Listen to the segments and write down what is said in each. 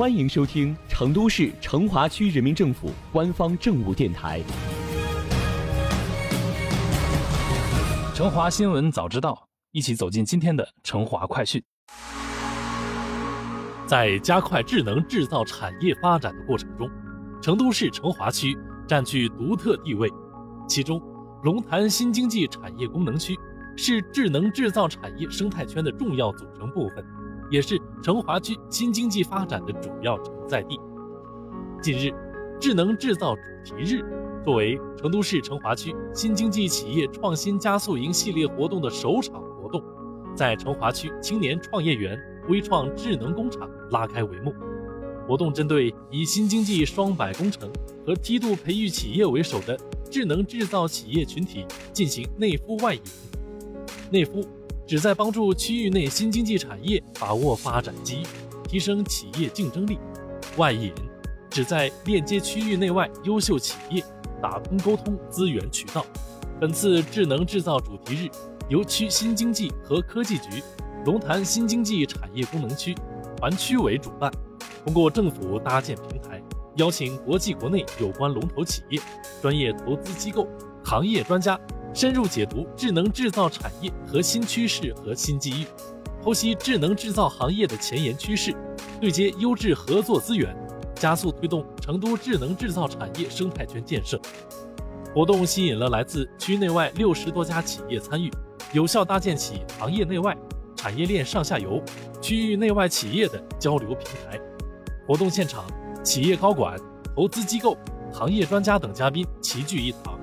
欢迎收听成都市成华区人民政府官方政务电台《成华新闻早知道》，一起走进今天的成华快讯。在加快智能制造产业发展的过程中，成都市成华区占据独特地位。其中，龙潭新经济产业功能区是智能制造产业生态圈的重要组成部分。也是成华区新经济发展的主要承载地。近日，智能制造主题日作为成都市成华区新经济企业创新加速营系列活动的首场活动，在成华区青年创业园微创智能工厂拉开帷幕。活动针对以新经济双百工程和梯度培育企业为首的智能制造企业群体进行内孵外引。内孵。旨在帮助区域内新经济产业把握发展机遇，提升企业竞争力；外引旨在链接区域内外优秀企业，打通沟通资源渠道。本次智能制造主题日由区新经济和科技局、龙潭新经济产业功能区、环区委主办，通过政府搭建平台，邀请国际国内有关龙头企业、专业投资机构、行业专家。深入解读智能制造产业核心趋势和新机遇，剖析智能制造行业的前沿趋势，对接优质合作资源，加速推动成都智能制造产业生态圈建设。活动吸引了来自区内外六十多家企业参与，有效搭建起行业内外、产业链上下游、区域内外企业的交流平台。活动现场，企业高管、投资机构、行业专家等嘉宾齐聚一堂。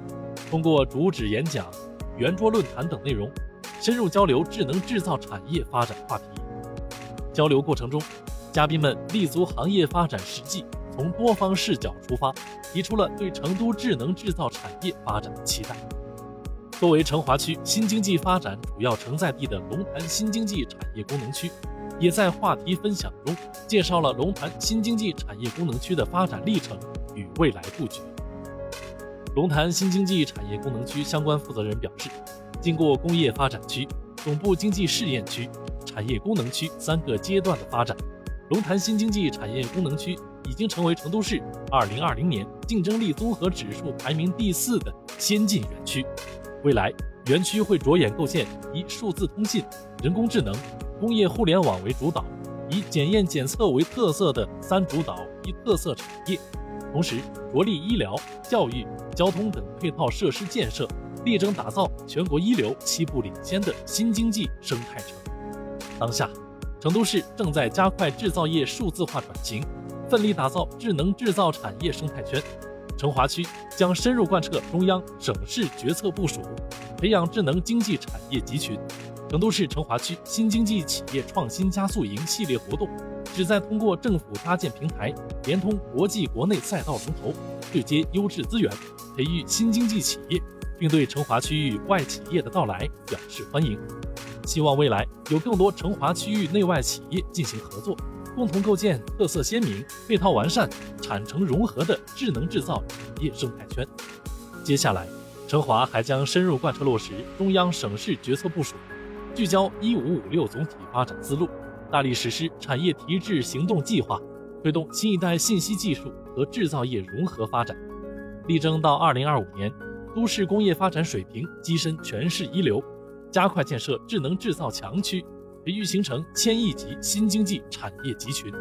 通过主旨演讲、圆桌论坛等内容，深入交流智能制造产业发展话题。交流过程中，嘉宾们立足行业发展实际，从多方视角出发，提出了对成都智能制造产业发展的期待。作为成华区新经济发展主要承载地的龙潭新经济产业功能区，也在话题分享中介绍了龙潭新经济产业功能区的发展历程与未来布局。龙潭新经济产业功能区相关负责人表示，经过工业发展区、总部经济试验区、产业功能区三个阶段的发展，龙潭新经济产业功能区已经成为成都市2020年竞争力综合指数排名第四的先进园区。未来，园区会着眼构建以数字通信、人工智能、工业互联网为主导，以检验检测为特色的三主导一特色产业。同时，着力医疗、教育、交通等配套设施建设，力争打造全国一流、七步领先的新经济生态城。当下，成都市正在加快制造业数字化转型，奋力打造智能制造产业生态圈。成华区将深入贯彻中央、省市决策部署，培养智能经济产业集群。成都市成华区新经济企业创新加速营系列活动。旨在通过政府搭建平台，联通国际国内赛道龙头，对接优质资源，培育新经济企业，并对成华区域外企业的到来表示欢迎。希望未来有更多成华区域内外企业进行合作，共同构建特色鲜明、配套完善、产城融合的智能制造产业生态圈。接下来，成华还将深入贯彻落实中央省市决策部署，聚焦“一五五六”总体发展思路。大力实施产业提质行动计划，推动新一代信息技术和制造业融合发展，力争到2025年，都市工业发展水平跻身全市一流，加快建设智能制造强区，培育形成千亿级新经济产业集群。